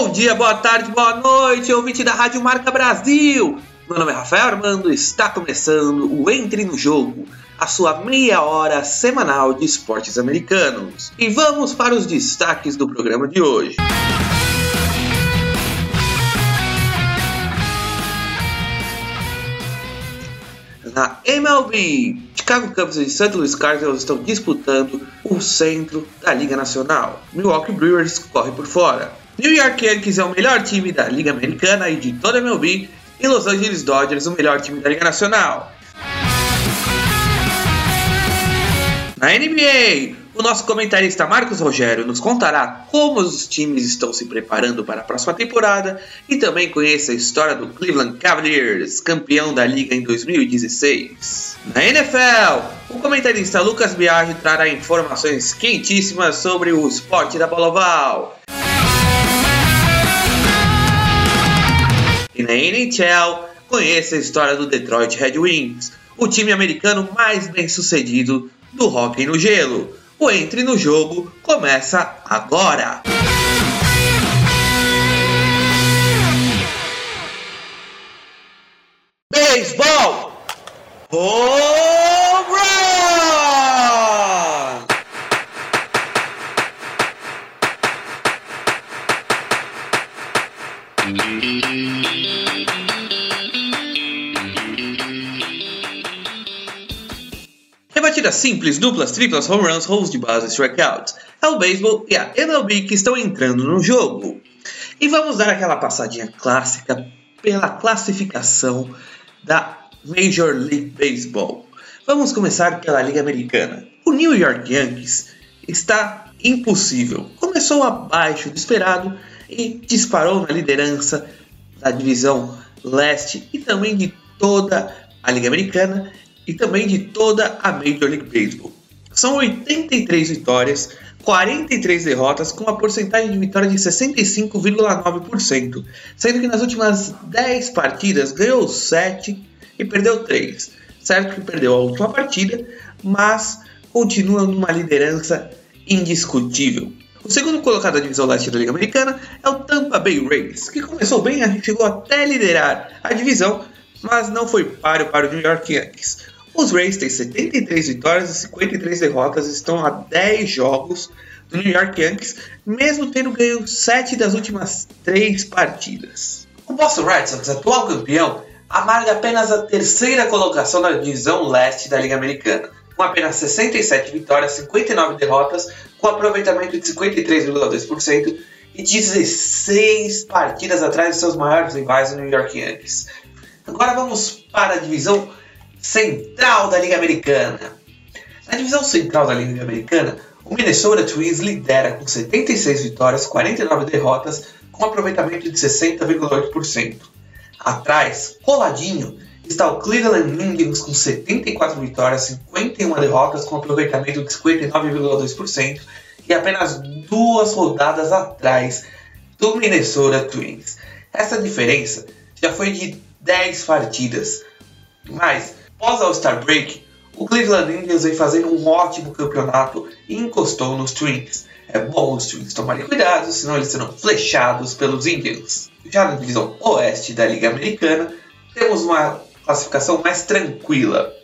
Bom dia, boa tarde, boa noite, ouvinte da Rádio Marca Brasil. Meu nome é Rafael Armando, está começando o Entre no Jogo, a sua meia hora semanal de esportes americanos. E vamos para os destaques do programa de hoje. Na MLB, Chicago Cubs e St. Louis Cardinals estão disputando o centro da Liga Nacional. Milwaukee Brewers corre por fora. New York Yankees é o melhor time da Liga Americana e de toda a MLB, e Los Angeles Dodgers o melhor time da Liga Nacional. Na NBA, o nosso comentarista Marcos Rogério nos contará como os times estão se preparando para a próxima temporada e também conheça a história do Cleveland Cavaliers, campeão da liga em 2016. Na NFL, o comentarista Lucas Biaggi trará informações quentíssimas sobre o esporte da bola oval. Na NHL, conheça a história do Detroit Red Wings, o time americano mais bem sucedido do hockey no gelo. O Entre no Jogo começa agora! Beisebol! Home simples, duplas, triplas, home runs, rolos de base, strikeouts. É o beisebol e a MLB que estão entrando no jogo. E vamos dar aquela passadinha clássica pela classificação da Major League Baseball. Vamos começar pela Liga Americana. O New York Yankees está impossível. Começou abaixo do esperado e disparou na liderança da divisão leste e também de toda a Liga Americana e também de toda a Major League Baseball. São 83 vitórias, 43 derrotas, com uma porcentagem de vitória de 65,9%, sendo que nas últimas 10 partidas ganhou 7 e perdeu 3. Certo que perdeu a última partida, mas continua numa liderança indiscutível. O segundo colocado da divisão leste da Liga Americana é o Tampa Bay Rays, que começou bem e chegou até liderar a divisão, mas não foi páreo para o New York Yankees. Os Rays têm 73 vitórias e 53 derrotas, estão a 10 jogos do New York Yankees, mesmo tendo ganho 7 das últimas 3 partidas. O Boston Red Sox, atual campeão, amarga apenas a terceira colocação na divisão leste da Liga Americana, com apenas 67 vitórias, 59 derrotas, com aproveitamento de 53,2% e 16 partidas atrás de seus maiores rivais, o New York Yankees. Agora vamos para a divisão central da Liga Americana. Na divisão central da Liga Americana, o Minnesota Twins lidera com 76 vitórias, 49 derrotas, com aproveitamento de 60,8%. Atrás, coladinho, está o Cleveland Indians com 74 vitórias, 51 derrotas, com aproveitamento de 59,2% e apenas duas rodadas atrás do Minnesota Twins. Essa diferença já foi de 10 partidas, mas Pós All-Star Break, o Cleveland Indians vem fazendo um ótimo campeonato e encostou nos Twins. É bom os Twins tomarem cuidado, senão eles serão flechados pelos Indians. Já na divisão oeste da Liga Americana, temos uma classificação mais tranquila.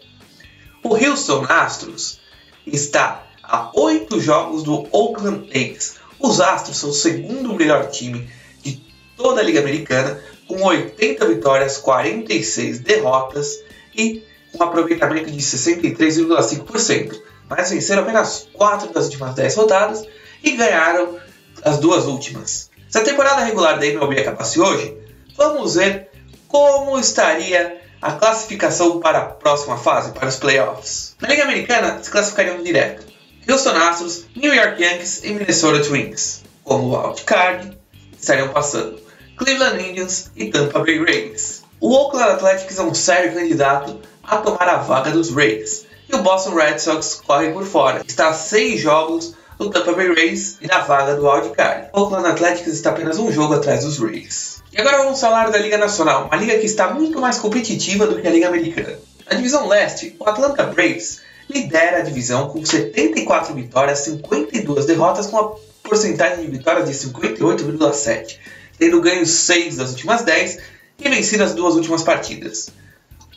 O Houston Astros está a 8 jogos do Oakland A's. Os Astros são o segundo melhor time de toda a Liga Americana, com 80 vitórias, 46 derrotas e um aproveitamento de 63,5%, mas venceram apenas 4 das últimas 10 rodadas e ganharam as duas últimas. Se a temporada regular da MLB acabasse hoje, vamos ver como estaria a classificação para a próxima fase, para os playoffs. Na Liga Americana, se classificariam direto Houston Astros, New York Yankees e Minnesota Twins. Como wildcard, estariam passando Cleveland Indians e Tampa Bay Rays. O Oakland Athletics é um sério candidato a tomar a vaga dos Rays. E o Boston Red Sox corre por fora. Está a seis jogos do Tampa Bay Rays e na vaga do wildcard. O Oakland Athletics está apenas um jogo atrás dos Rays. E agora vamos falar da Liga Nacional, uma liga que está muito mais competitiva do que a Liga Americana. Na divisão leste, o Atlanta Braves lidera a divisão com 74 vitórias, 52 derrotas, com uma porcentagem de vitórias de 58,7, tendo ganho 6 das últimas 10 e vencido as duas últimas partidas.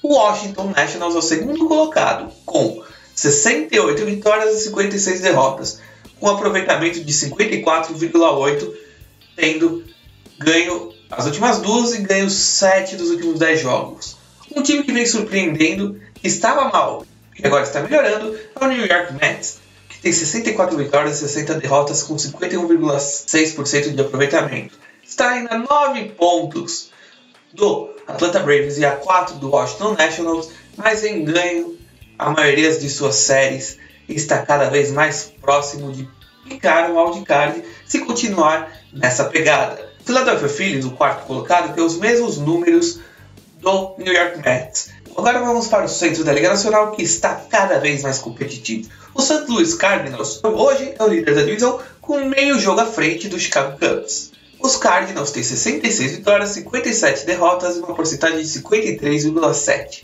O Washington Nationals é o segundo colocado, com 68 vitórias e 56 derrotas, com aproveitamento de 54,8, tendo ganho as últimas duas e ganho 7 dos últimos 10 jogos. Um time que vem surpreendendo, que estava mal e agora está melhorando, é o New York Mets, que tem 64 vitórias e 60 derrotas com 51,6% de aproveitamento. Está ainda a 9 pontos do Atlanta Braves e a 4 do Washington Nationals, mas em ganho a maioria de suas séries está cada vez mais próximo de picar um wildcard se continuar nessa pegada. Philadelphia Phillies, o quarto colocado, tem os mesmos números do New York Mets. Agora vamos para o centro da Liga Nacional, que está cada vez mais competitivo. O St. Louis Cardinals hoje é o líder da divisão com meio jogo à frente do Chicago Cubs. Os Cardinals têm 66 vitórias, 57 derrotas e uma porcentagem de 53,7.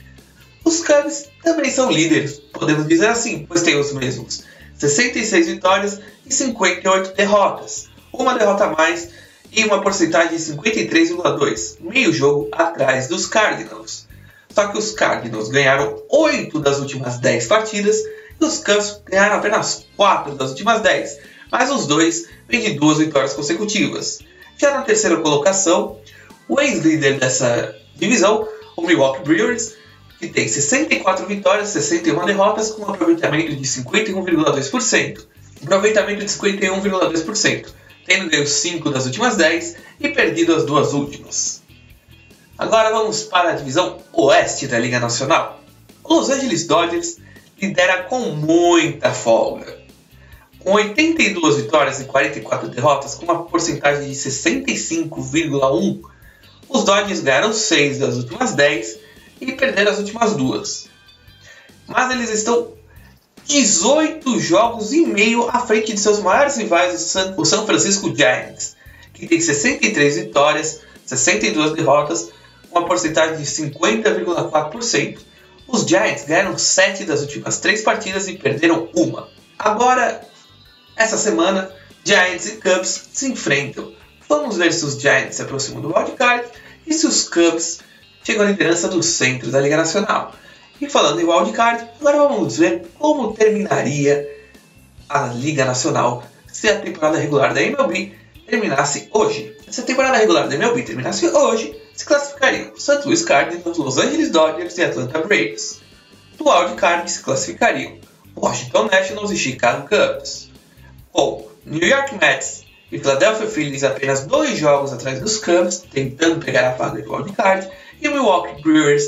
Os Cubs também são líderes, podemos dizer assim, pois têm os mesmos 66 vitórias e 58 derrotas, uma derrota a mais e uma porcentagem de 53,2, meio jogo atrás dos Cardinals. Só que os Cardinals ganharam 8 das últimas 10 partidas e os Cubs ganharam apenas 4 das últimas 10, mas os dois vêm de duas vitórias consecutivas. Já na terceira colocação, o ex-líder dessa divisão, o Milwaukee Brewers, que tem 64 vitórias, 61 derrotas, com um aproveitamento de 51,2%. Aproveitamento de 51,2%, tendo ganho 5 das últimas 10 e perdido as duas últimas. Agora vamos para a divisão oeste da Liga Nacional. O Los Angeles Dodgers lidera com muita folga com 82 vitórias e 44 derrotas, com uma porcentagem de 65,1%, os Dodgers ganharam 6 das últimas 10 e perderam as últimas duas. Mas eles estão 18 jogos e meio à frente de seus maiores rivais, o San Francisco Giants, que tem 63 vitórias, 62 derrotas, uma porcentagem de 50,4%. Os Giants ganharam 7 das últimas 3 partidas e perderam uma. Agora, essa semana, Giants e Cubs se enfrentam. Vamos ver se os Giants se aproximam do wildcard e se os Cubs chegam à liderança do centro da Liga Nacional. E falando em wildcard, agora vamos ver como terminaria a Liga Nacional se a temporada regular da MLB terminasse hoje. Se a temporada regular da MLB terminasse hoje, se classificariam St. Louis Cardinals, Los Angeles Dodgers e Atlanta Braves. Do wildcard se classificariam Washington Nationals e Chicago Cubs New York Mets e Philadelphia Phillies apenas dois jogos atrás dos Cubs, tentando pegar a vaga de wildcard, e Milwaukee Brewers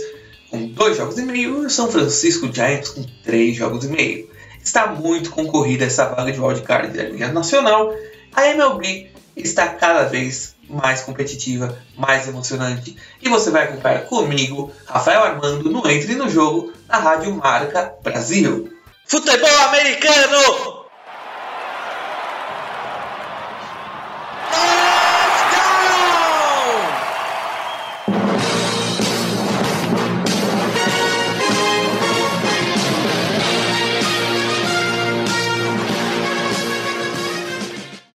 com dois jogos e meio e o São Francisco Giants com três jogos e meio. Está muito concorrida essa vaga de wildcard da Liga Nacional. A MLB está cada vez mais competitiva, mais emocionante. E você vai acompanhar comigo, Rafael Armando, no Entre no Jogo, na Rádio Marca Brasil. Futebol americano!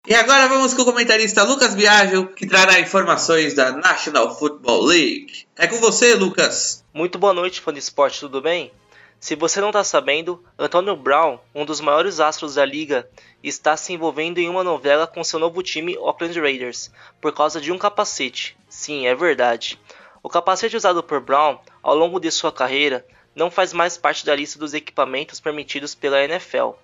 E agora vamos com o comentarista Lucas Biagio, que trará informações da National Football League. É com você, Lucas. Muito boa noite, fã de esporte, tudo bem? Se você não está sabendo, Antonio Brown, um dos maiores astros da liga, está se envolvendo em uma novela com seu novo time, Oakland Raiders, por causa de um capacete. Sim, é verdade. O capacete usado por Brown ao longo de sua carreira não faz mais parte da lista dos equipamentos permitidos pela NFL.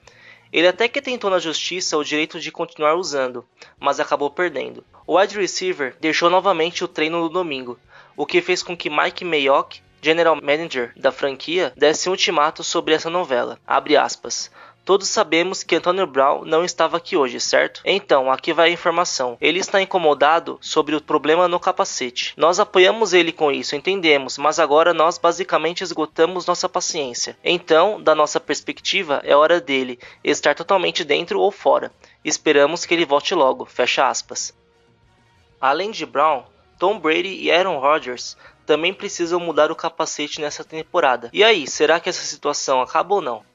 Ele até que tentou na justiça o direito de continuar usando, mas acabou perdendo. O wide receiver deixou novamente o treino no domingo, o que fez com que Mike Mayock, general manager da franquia, desse um ultimato sobre essa novela. Abre aspas. Todos sabemos que Antonio Brown não estava aqui hoje, certo? Então, aqui vai a informação. Ele está incomodado sobre o problema no capacete. Nós apoiamos ele com isso, entendemos, mas agora nós basicamente esgotamos nossa paciência. Então, da nossa perspectiva, é hora dele estar totalmente dentro ou fora. Esperamos que ele volte logo. Fecha aspas. Além de Brown, Tom Brady e Aaron Rodgers também precisam mudar o capacete nessa temporada. E aí, será que essa situação acaba ou não?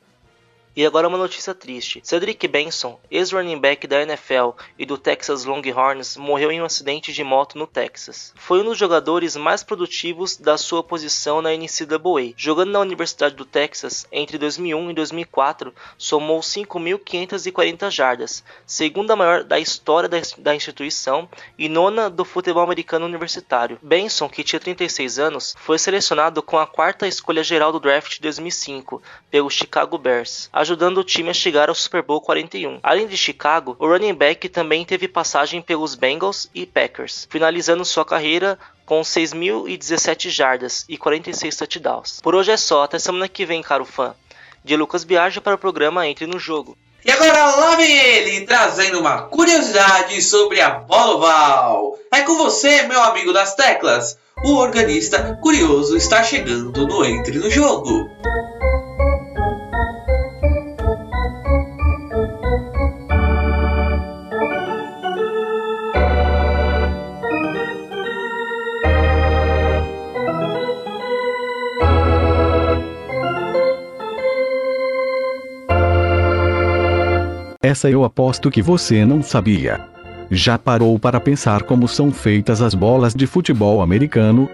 E agora uma notícia triste. Cedric Benson, ex-running back da NFL e do Texas Longhorns, morreu em um acidente de moto no Texas. Foi um dos jogadores mais produtivos da sua posição na NCAA. Jogando na Universidade do Texas entre 2001 e 2004, somou 5.540 jardas, segunda maior da história da instituição e nona do futebol americano universitário. Benson, que tinha 36 anos, foi selecionado com a quarta escolha geral do draft de 2005 pelo Chicago Bears ajudando o time a chegar ao Super Bowl 41. Além de Chicago, o running back também teve passagem pelos Bengals e Packers, finalizando sua carreira com 6.017 jardas e 46 touchdowns. Por hoje é só, até semana que vem, caro fã. De Lucas Biagio para o programa Entre no Jogo. E agora lá vem ele, trazendo uma curiosidade sobre a bola oval. É com você, meu amigo das teclas. O organista curioso está chegando no Entre no Jogo. Essa eu aposto que você não sabia. Já parou para pensar como são feitas as bolas de futebol americano?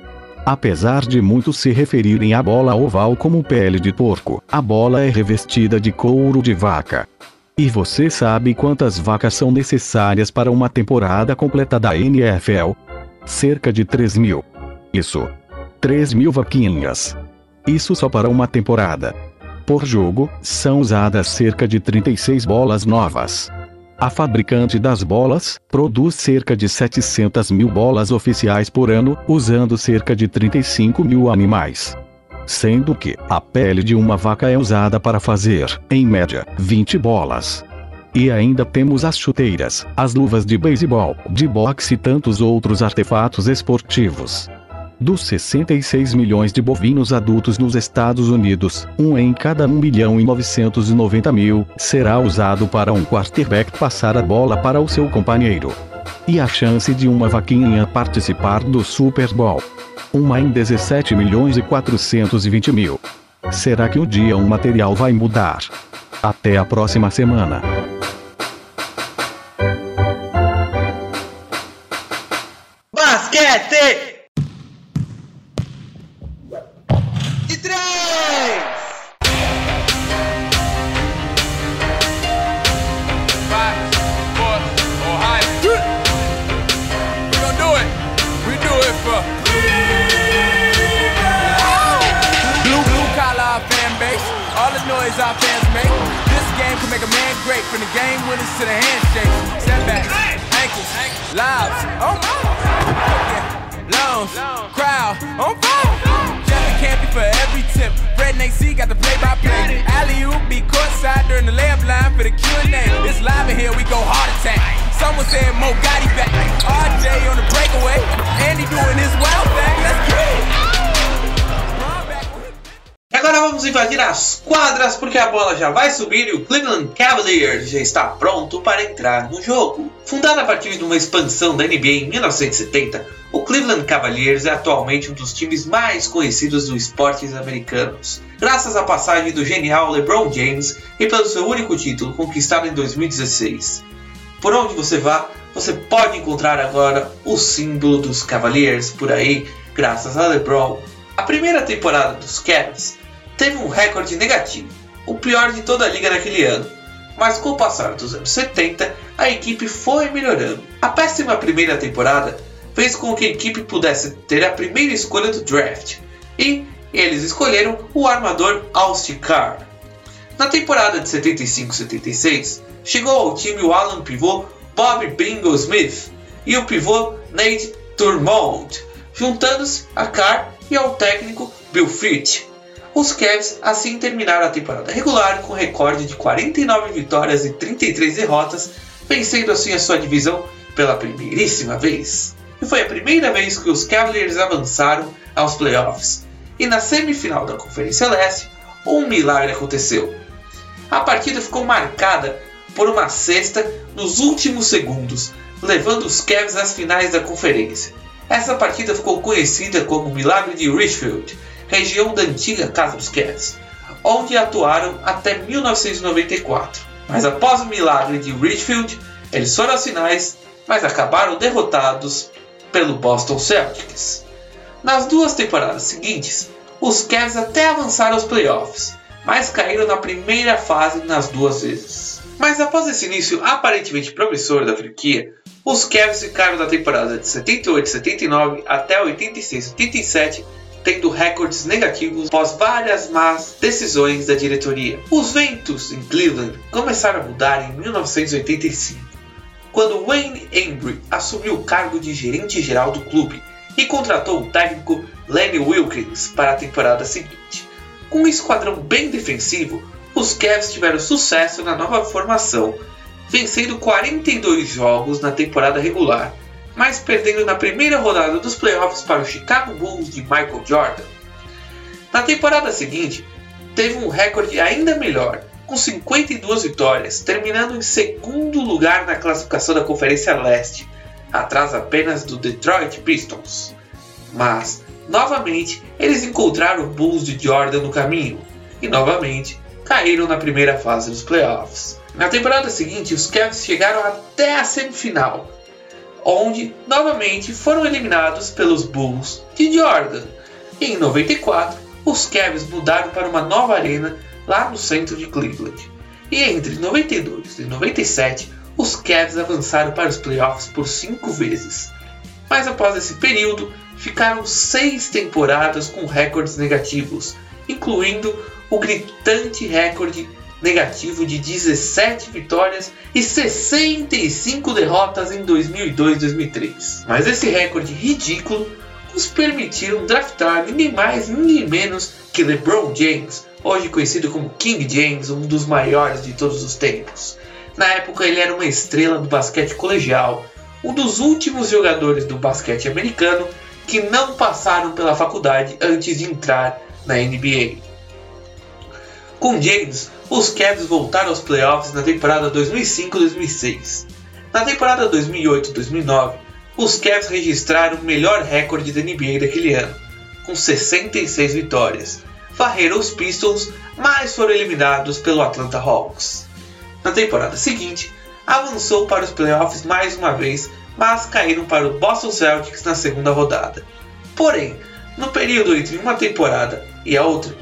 Apesar de muitos se referirem à bola oval como pele de porco, a bola é revestida de couro de vaca. E você sabe quantas vacas são necessárias para uma temporada completa da NFL? Cerca de 3 mil. Isso. 3 mil vaquinhas. Isso só para uma temporada. Por jogo, são usadas cerca de 36 bolas novas. A fabricante das bolas produz cerca de 700 mil bolas oficiais por ano, usando cerca de 35 mil animais. Sendo que a pele de uma vaca é usada para fazer, em média, 20 bolas. E ainda temos as chuteiras, as luvas de beisebol, de boxe e tantos outros artefatos esportivos. Dos 66 milhões de bovinos adultos nos Estados Unidos, um em cada 1 milhão e 990 mil será usado para um quarterback passar a bola para o seu companheiro. E a chance de uma vaquinha participar do Super Bowl? Uma em 17 milhões e 420 mil. Será que um dia um material vai mudar? Até a próxima semana. For every tip. Fred AC got the play-by-play. Alley oop be courtside during the layup line for the Q&A. It's live in here, we go heart attack. Someone said Mo Gotti back. RJ on the breakaway. Andy doing his wild thing. Let's it. agora vamos invadir as quadras porque a bola já vai subir e o Cleveland Cavaliers já está pronto para entrar no jogo. Fundado a partir de uma expansão da NBA em 1970, o Cleveland Cavaliers é atualmente um dos times mais conhecidos dos esportes americanos, graças à passagem do genial LeBron James e pelo seu único título conquistado em 2016. Por onde você vá, você pode encontrar agora o símbolo dos Cavaliers por aí, graças a LeBron. A primeira temporada dos Cavs teve um recorde negativo, o pior de toda a liga naquele ano. Mas com o passar dos anos 70, a equipe foi melhorando. A péssima primeira temporada fez com que a equipe pudesse ter a primeira escolha do draft, e eles escolheram o armador Austin Carr. Na temporada de 75-76, chegou ao time o Alan pivô Bob Bingo Smith e o pivô Nate Turmont, juntando-se a Carr e ao técnico Bill Fritz. Os Cavs assim terminaram a temporada regular com recorde de 49 vitórias e 33 derrotas, vencendo assim a sua divisão pela primeiríssima vez. E foi a primeira vez que os Cavaliers avançaram aos playoffs. E na semifinal da Conferência Leste, um milagre aconteceu. A partida ficou marcada por uma cesta nos últimos segundos, levando os Cavs às finais da conferência. Essa partida ficou conhecida como o Milagre de Richfield, região da antiga Casa dos Cats. onde atuaram até 1994. Mas após o milagre de Ridgefield, eles foram às finais, mas acabaram derrotados pelo Boston Celtics. Nas duas temporadas seguintes, os Cavs até avançaram aos playoffs, mas caíram na primeira fase nas duas vezes. Mas após esse início aparentemente promissor da franquia, os Cavs ficaram da temporada de 78 79 até 86 87 tendo recordes negativos após várias más decisões da diretoria. Os ventos em Cleveland começaram a mudar em 1985, quando Wayne Embry assumiu o cargo de gerente geral do clube e contratou o técnico Lenny Wilkins para a temporada seguinte. Com um esquadrão bem defensivo, os Cavs tiveram sucesso na nova formação, vencendo 42 jogos na temporada regular mas perdendo na primeira rodada dos playoffs para o Chicago Bulls de Michael Jordan. Na temporada seguinte, teve um recorde ainda melhor, com 52 vitórias, terminando em segundo lugar na classificação da Conferência Leste, atrás apenas do Detroit Pistons. Mas, novamente, eles encontraram o Bulls de Jordan no caminho e, novamente, caíram na primeira fase dos playoffs. Na temporada seguinte, os Cavs chegaram até a semifinal, onde novamente foram eliminados pelos Bulls de Jordan. E em 94, os Cavs mudaram para uma nova arena lá no centro de Cleveland. E entre 92 e 97, os Cavs avançaram para os playoffs por cinco vezes. Mas após esse período, ficaram seis temporadas com recordes negativos, incluindo o gritante recorde negativo de 17 vitórias e 65 derrotas em 2002 2003. Mas esse recorde ridículo os permitiram draftar ninguém mais, ninguém menos que LeBron James, hoje conhecido como King James, um dos maiores de todos os tempos. Na época ele era uma estrela do basquete colegial, um dos últimos jogadores do basquete americano que não passaram pela faculdade antes de entrar na NBA. Com James, os Cavs voltaram aos playoffs na temporada 2005-2006. Na temporada 2008-2009, os Cavs registraram o melhor recorde da NBA daquele ano, com 66 vitórias. Varreram os Pistons, mas foram eliminados pelo Atlanta Hawks. Na temporada seguinte, avançou para os playoffs mais uma vez, mas caíram para o Boston Celtics na segunda rodada. Porém, no período entre uma temporada e a outra,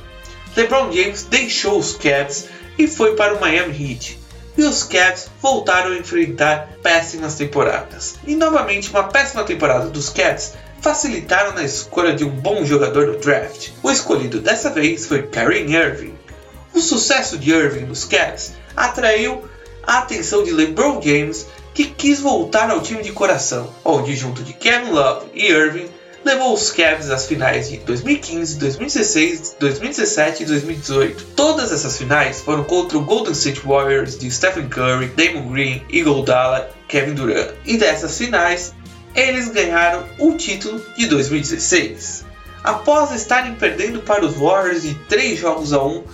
LeBron James deixou os Cavs e foi para o Miami Heat. E os Cavs voltaram a enfrentar péssimas temporadas. E novamente uma péssima temporada dos Cavs facilitaram na escolha de um bom jogador no draft. O escolhido dessa vez foi Kyrie Irving. O sucesso de Irving nos Cavs atraiu a atenção de LeBron James, que quis voltar ao time de coração, onde junto de Kevin Love e Irving levou os Cavs às finais de 2015, 2016, 2017 e 2018. Todas essas finais foram contra o Golden State Warriors de Stephen Curry, Damon Green, Iguodala, Kevin Durant. E dessas finais, eles ganharam o título de 2016. Após estarem perdendo para os Warriors de 3 jogos a 1,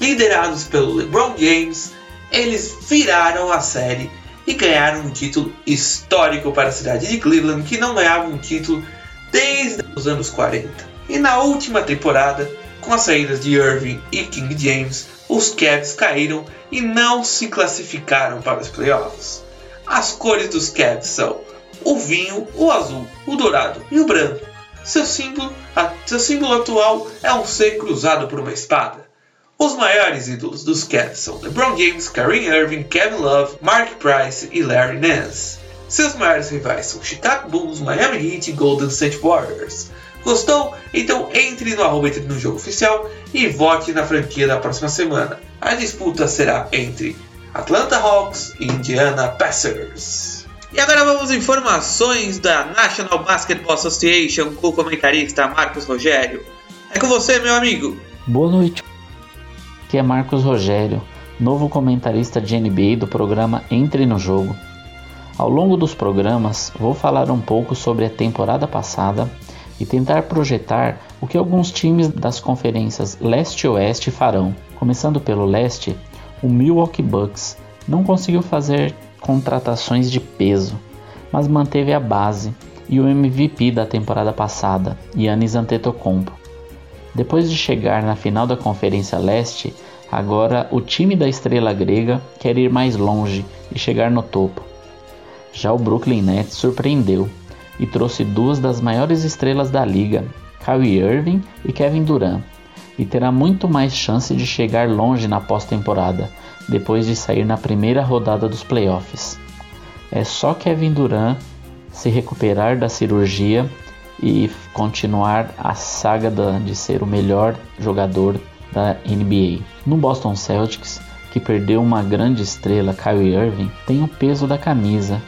liderados pelo LeBron James, eles viraram a série e ganharam um título histórico para a cidade de Cleveland, que não ganhava um título desde os anos 40. E na última temporada, com as saídas de Irving e King James, os Cavs caíram e não se classificaram para os playoffs. As cores dos Cavs são o vinho, o azul, o dourado e o branco. Seu símbolo, a, seu símbolo atual é um C cruzado por uma espada. Os maiores ídolos dos Cavs são LeBron James, Kyrie Irving, Kevin Love, Mark Price e Larry Nance. Seus maiores rivais são Chicago Bulls, Miami Heat e Golden State Warriors. Gostou? Então entre no arroba entre no jogo oficial e vote na franquia da próxima semana. A disputa será entre Atlanta Hawks e Indiana Pacers. E agora vamos informações da National Basketball Association com o comentarista Marcos Rogério. É com você, meu amigo. Boa noite. Aqui é Marcos Rogério, novo comentarista de NBA do programa Entre no Jogo. Ao longo dos programas, vou falar um pouco sobre a temporada passada e tentar projetar o que alguns times das conferências Leste e Oeste farão. Começando pelo Leste, o Milwaukee Bucks não conseguiu fazer contratações de peso, mas manteve a base e o MVP da temporada passada, Giannis Antetokounmpo. Depois de chegar na final da Conferência Leste, agora o time da estrela grega quer ir mais longe e chegar no topo. Já o Brooklyn Nets surpreendeu e trouxe duas das maiores estrelas da liga, Kyrie Irving e Kevin Durant, e terá muito mais chance de chegar longe na pós-temporada, depois de sair na primeira rodada dos playoffs. É só Kevin Durant se recuperar da cirurgia e continuar a saga de ser o melhor jogador da NBA. No Boston Celtics, que perdeu uma grande estrela, Kyrie Irving, tem o peso da camisa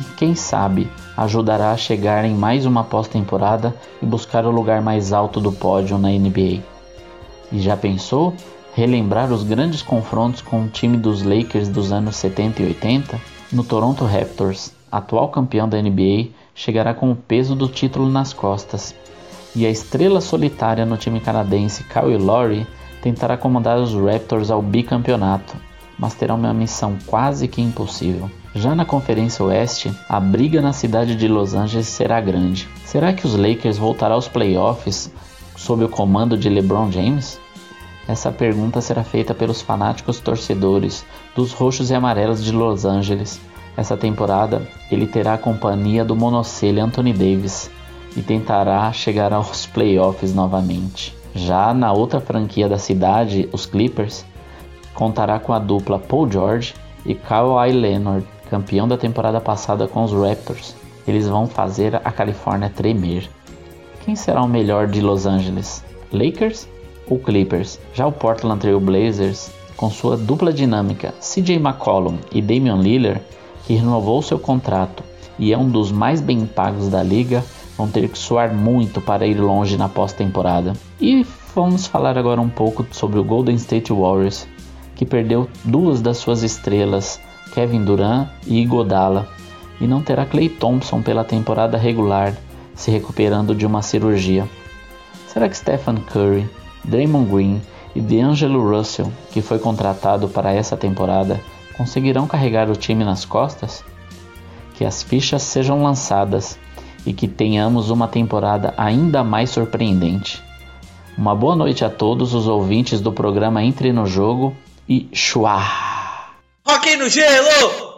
e quem sabe ajudará a chegar em mais uma pós-temporada e buscar o lugar mais alto do pódio na NBA. E já pensou relembrar os grandes confrontos com o time dos Lakers dos anos 70 e 80? No Toronto Raptors, atual campeão da NBA, chegará com o peso do título nas costas. E a estrela solitária no time canadense, Kyle Lowry, tentará comandar os Raptors ao bicampeonato, mas terá uma missão quase que impossível. Já na Conferência Oeste, a briga na cidade de Los Angeles será grande. Será que os Lakers voltarão aos playoffs sob o comando de LeBron James? Essa pergunta será feita pelos fanáticos torcedores dos roxos e amarelos de Los Angeles. Essa temporada, ele terá a companhia do monocelho Anthony Davis e tentará chegar aos playoffs novamente. Já na outra franquia da cidade, os Clippers, contará com a dupla Paul George e Kawhi Leonard, campeão da temporada passada com os Raptors. Eles vão fazer a Califórnia tremer. Quem será o melhor de Los Angeles? Lakers ou Clippers? Já o Portland Trail Blazers, com sua dupla dinâmica CJ McCollum e Damian Lillard, que renovou seu contrato e é um dos mais bem pagos da liga, vão ter que suar muito para ir longe na pós-temporada. E vamos falar agora um pouco sobre o Golden State Warriors, que perdeu duas das suas estrelas, Kevin Durant e Iguodala, e não terá Clay Thompson pela temporada regular, se recuperando de uma cirurgia. Será que Stephen Curry, Draymond Green e D'Angelo Russell, que foi contratado para essa temporada, conseguirão carregar o time nas costas? Que as fichas sejam lançadas e que tenhamos uma temporada ainda mais surpreendente. Uma boa noite a todos os ouvintes do programa Entre no Jogo e chua! Rock no gelo!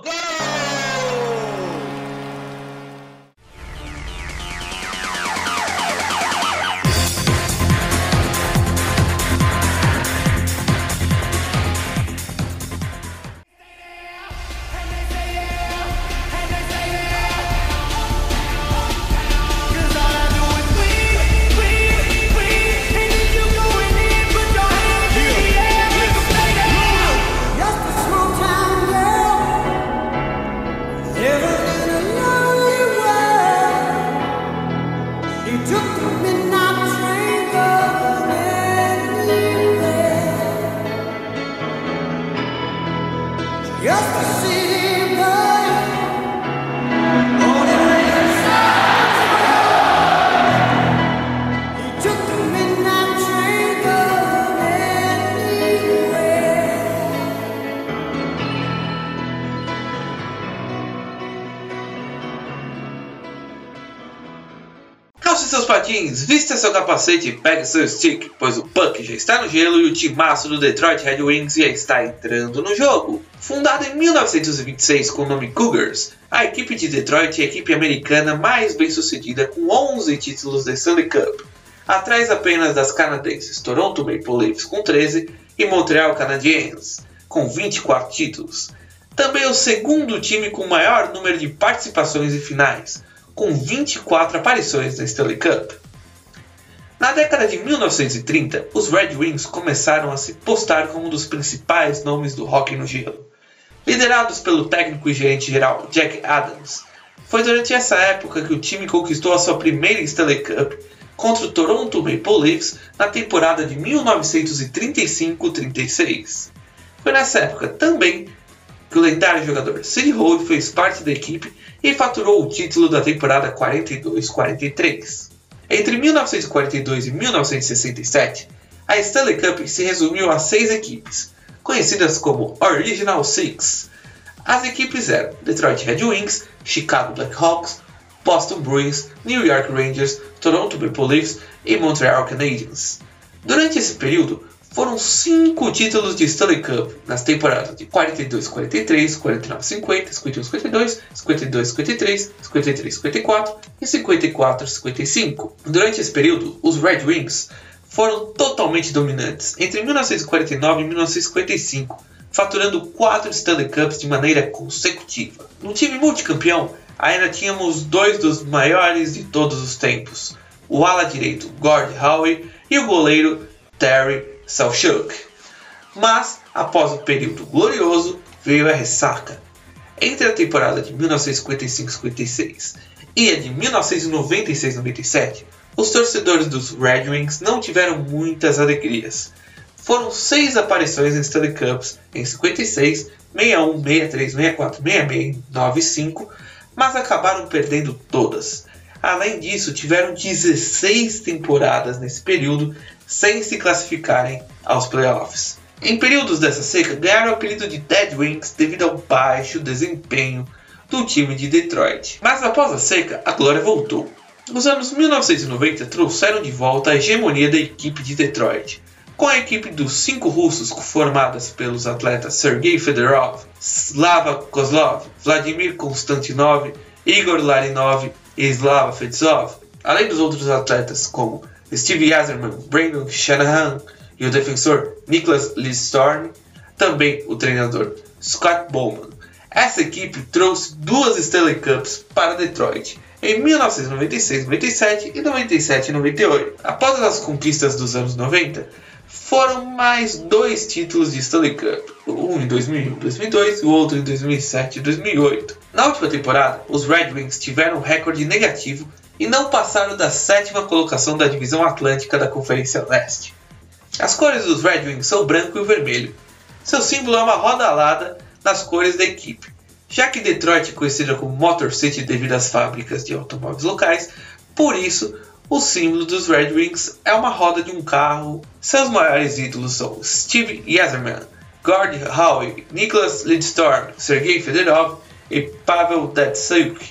Vista seu capacete e pegue seu stick, pois o Puck já está no gelo e o timaço do Detroit Red Wings já está entrando no jogo. Fundada em 1926 com o nome Cougars, a equipe de Detroit é a equipe americana mais bem sucedida com 11 títulos da Stanley Cup, atrás apenas das canadenses Toronto Maple Leafs com 13 e Montreal Canadiens com 24 títulos. Também é o segundo time com maior número de participações em finais, com 24 aparições na Stanley Cup. Na década de 1930, os Red Wings começaram a se postar como um dos principais nomes do hockey no gelo. Liderados pelo técnico e gerente geral Jack Adams, foi durante essa época que o time conquistou a sua primeira Stanley Cup contra o Toronto Maple Leafs na temporada de 1935-36. Foi nessa época também que o lendário jogador Sid Howe fez parte da equipe e faturou o título da temporada 42-43. Entre 1942 e 1967, a Stanley Cup se resumiu a seis equipes, conhecidas como Original Six. As equipes eram Detroit Red Wings, Chicago Blackhawks, Boston Bruins, New York Rangers, Toronto Maple Leafs e Montreal Canadiens. Durante esse período, foram cinco títulos de Stanley Cup nas temporadas de 42-43, 49-50, 51-52, 52-53, 53-54 e 54-55. Durante esse período, os Red Wings foram totalmente dominantes entre 1949 e 1955, faturando quatro Stanley Cups de maneira consecutiva. No time multicampeão, ainda tínhamos dois dos maiores de todos os tempos, o ala direito Gord Howe e o goleiro Terry Salchuk. Mas, após o período glorioso, veio a ressaca. Entre a temporada de 1955-56 e a de 1996-97, os torcedores dos Red Wings não tiveram muitas alegrias. Foram seis aparições em Stanley Cups em 56, 61, 63, 64, 66 95, mas acabaram perdendo todas. Além disso, tiveram 16 temporadas nesse período sem se classificarem aos playoffs. Em períodos dessa seca, ganharam o apelido de Dead Wings devido ao baixo desempenho do time de Detroit. Mas após a seca, a glória voltou. Os anos 1990 trouxeram de volta a hegemonia da equipe de Detroit, com a equipe dos cinco russos formadas pelos atletas Sergei Fedorov, Slava Kozlov, Vladimir Konstantinov, Igor Larinov e Slava Fedosov, além dos outros atletas como Steve Yzerman, Brandon Shanahan e o defensor Niklas Lidstrom, também o treinador Scott Bowman. Essa equipe trouxe duas Stanley Cups para Detroit em 1996-97 e 97-98. Após as conquistas dos anos 90, foram mais dois títulos de Stanley Cup, um em 2001 2002 e o outro em 2007 e 2008. Na última temporada, os Red Wings tiveram um recorde negativo e não passaram da sétima colocação da divisão atlântica da Conferência Leste. As cores dos Red Wings são branco e vermelho. Seu símbolo é uma roda alada nas cores da equipe. Já que Detroit é conhecida como Motor City devido às fábricas de automóveis locais, por isso o símbolo dos Red Wings é uma roda de um carro. Seus maiores ídolos são Steve Yzerman, Gord Howe, Nicholas Lidstrom, Sergei Fedorov e Pavel Datsyuk.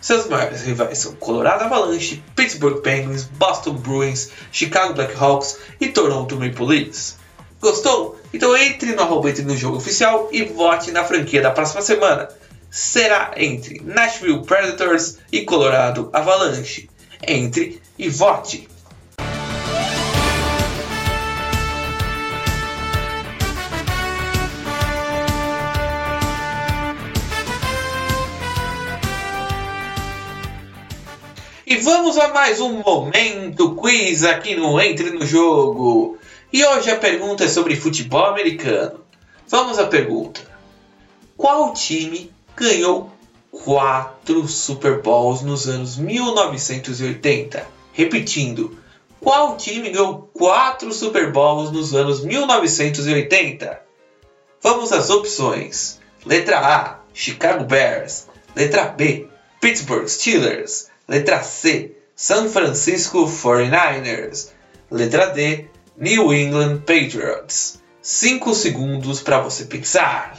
Seus maiores rivais são Colorado Avalanche, Pittsburgh Penguins, Boston Bruins, Chicago Blackhawks e Toronto Maple Leafs. Gostou? Então entre no arroba no jogo oficial e vote na franquia da próxima semana. Será entre Nashville Predators e Colorado Avalanche. Entre e vote! E vamos a mais um momento quiz aqui no Entre no Jogo. E hoje a pergunta é sobre futebol americano. Vamos à pergunta: Qual time ganhou quatro Super Bowls nos anos 1980? Repetindo, qual time ganhou quatro Super Bowls nos anos 1980? Vamos às opções. Letra A: Chicago Bears. Letra B: Pittsburgh Steelers. Letra C: San Francisco 49ers. Letra D: New England Patriots. 5 segundos para você pensar.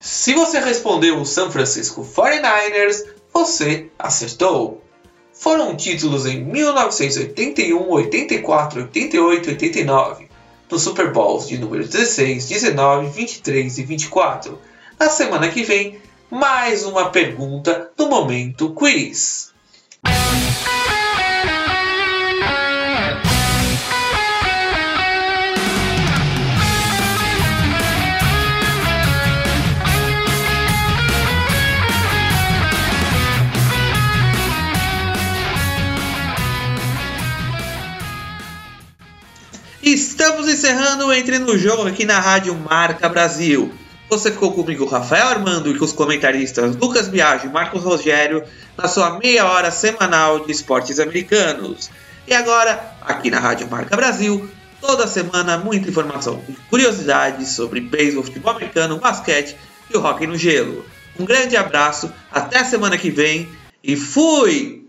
Se você respondeu San Francisco 49ers, você acertou. Foram títulos em 1981, 84, 88 e 89, nos Super Bowls de número 16, 19, 23 e 24. Na semana que vem, mais uma pergunta no momento quiz. Estamos encerrando o Entre no Jogo aqui na Rádio Marca Brasil. Você ficou comigo, Rafael Armando, e com os comentaristas Lucas Biagio e Marcos Rogério na sua meia hora semanal de esportes americanos. E agora, aqui na Rádio Marca Brasil, toda semana muita informação e curiosidades sobre beisebol, futebol americano, basquete e o hockey no gelo. Um grande abraço, até a semana que vem e fui!